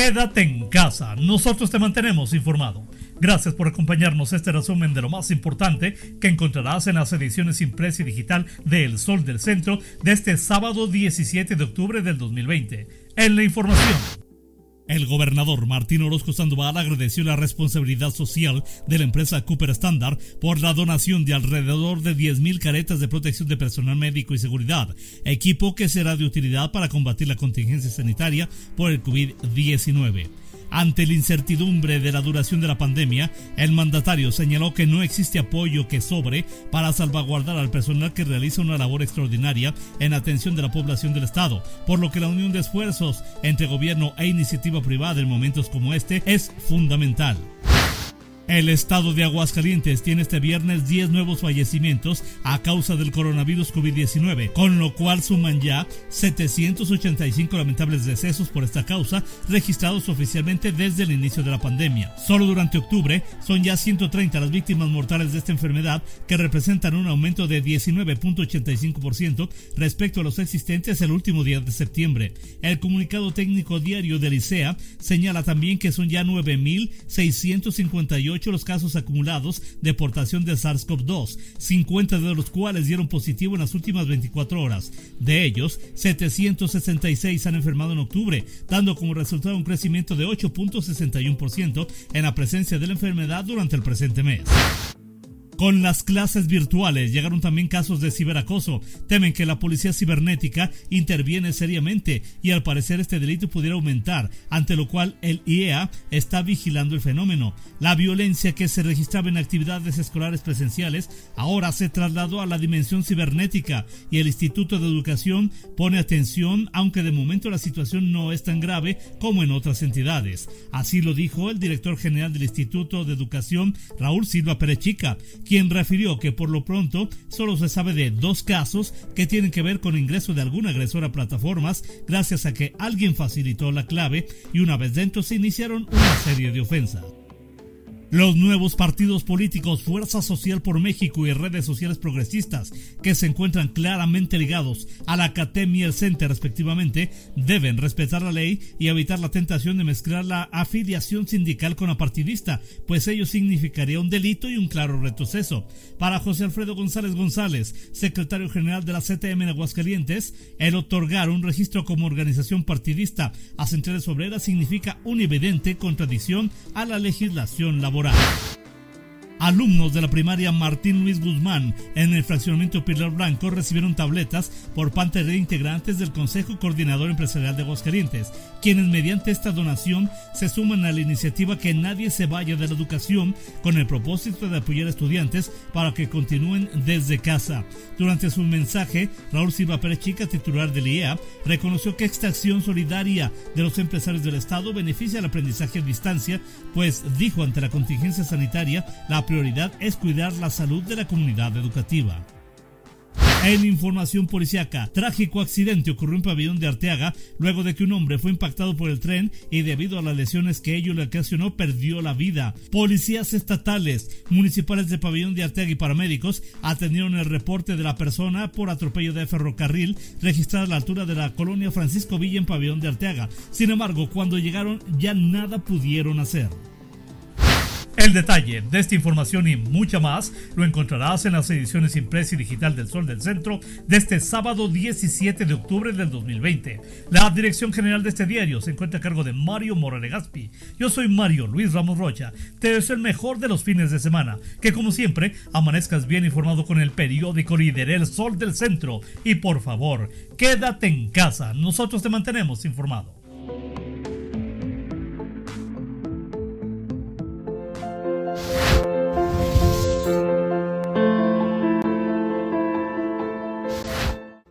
Quédate en casa, nosotros te mantenemos informado. Gracias por acompañarnos este resumen de lo más importante que encontrarás en las ediciones impresa y digital de El Sol del Centro de este sábado 17 de octubre del 2020. En la información. El gobernador Martín Orozco Sandoval agradeció la responsabilidad social de la empresa Cooper Standard por la donación de alrededor de 10.000 caretas de protección de personal médico y seguridad, equipo que será de utilidad para combatir la contingencia sanitaria por el COVID-19. Ante la incertidumbre de la duración de la pandemia, el mandatario señaló que no existe apoyo que sobre para salvaguardar al personal que realiza una labor extraordinaria en atención de la población del Estado, por lo que la unión de esfuerzos entre gobierno e iniciativa privada en momentos como este es fundamental. El estado de Aguascalientes tiene este viernes 10 nuevos fallecimientos a causa del coronavirus COVID-19, con lo cual suman ya 785 lamentables decesos por esta causa registrados oficialmente desde el inicio de la pandemia. Solo durante octubre son ya 130 las víctimas mortales de esta enfermedad, que representan un aumento de 19.85% respecto a los existentes el último día de septiembre. El comunicado técnico diario del ICEA señala también que son ya 9.658 los casos acumulados de portación de SARS-CoV-2, 50 de los cuales dieron positivo en las últimas 24 horas. De ellos, 766 han enfermado en octubre, dando como resultado un crecimiento de 8.61% en la presencia de la enfermedad durante el presente mes. Con las clases virtuales llegaron también casos de ciberacoso. Temen que la policía cibernética interviene seriamente y al parecer este delito pudiera aumentar, ante lo cual el IEA está vigilando el fenómeno. La violencia que se registraba en actividades escolares presenciales ahora se trasladó a la dimensión cibernética y el Instituto de Educación pone atención, aunque de momento la situación no es tan grave como en otras entidades. Así lo dijo el director general del Instituto de Educación, Raúl Silva Perechica, quien refirió que por lo pronto solo se sabe de dos casos que tienen que ver con ingreso de algún agresor a plataformas gracias a que alguien facilitó la clave y una vez dentro se iniciaron una serie de ofensas. Los nuevos partidos políticos Fuerza Social por México y redes sociales progresistas, que se encuentran claramente ligados a la CATEM y el CENTE respectivamente, deben respetar la ley y evitar la tentación de mezclar la afiliación sindical con la partidista, pues ello significaría un delito y un claro retroceso. Para José Alfredo González González, secretario general de la CTM en Aguascalientes, el otorgar un registro como organización partidista a centrales obreras significa una evidente contradicción a la legislación laboral. Morales. Alumnos de la primaria Martín Luis Guzmán en el fraccionamiento Pilar Blanco recibieron tabletas por parte de integrantes del Consejo Coordinador Empresarial de Aguascalientes, quienes mediante esta donación se suman a la iniciativa Que nadie se vaya de la educación con el propósito de apoyar a estudiantes para que continúen desde casa. Durante su mensaje, Raúl Silva Pérez Chica, titular del IEA, reconoció que esta acción solidaria de los empresarios del Estado beneficia al aprendizaje a distancia, pues dijo ante la contingencia sanitaria la prioridad es cuidar la salud de la comunidad educativa. En información policiaca, trágico accidente ocurrió en Pabellón de Arteaga luego de que un hombre fue impactado por el tren y debido a las lesiones que ello le ocasionó perdió la vida. Policías estatales, municipales de Pabellón de Arteaga y paramédicos atendieron el reporte de la persona por atropello de ferrocarril registrada a la altura de la colonia Francisco Villa en Pabellón de Arteaga. Sin embargo, cuando llegaron ya nada pudieron hacer. El detalle de esta información y mucha más lo encontrarás en las ediciones impresa y digital del Sol del Centro de este sábado 17 de octubre del 2020. La dirección general de este diario se encuentra a cargo de Mario Moralegaspi. Yo soy Mario Luis Ramos Rocha. Te deseo el mejor de los fines de semana. Que como siempre amanezcas bien informado con el periódico líder El Sol del Centro. Y por favor, quédate en casa. Nosotros te mantenemos informado.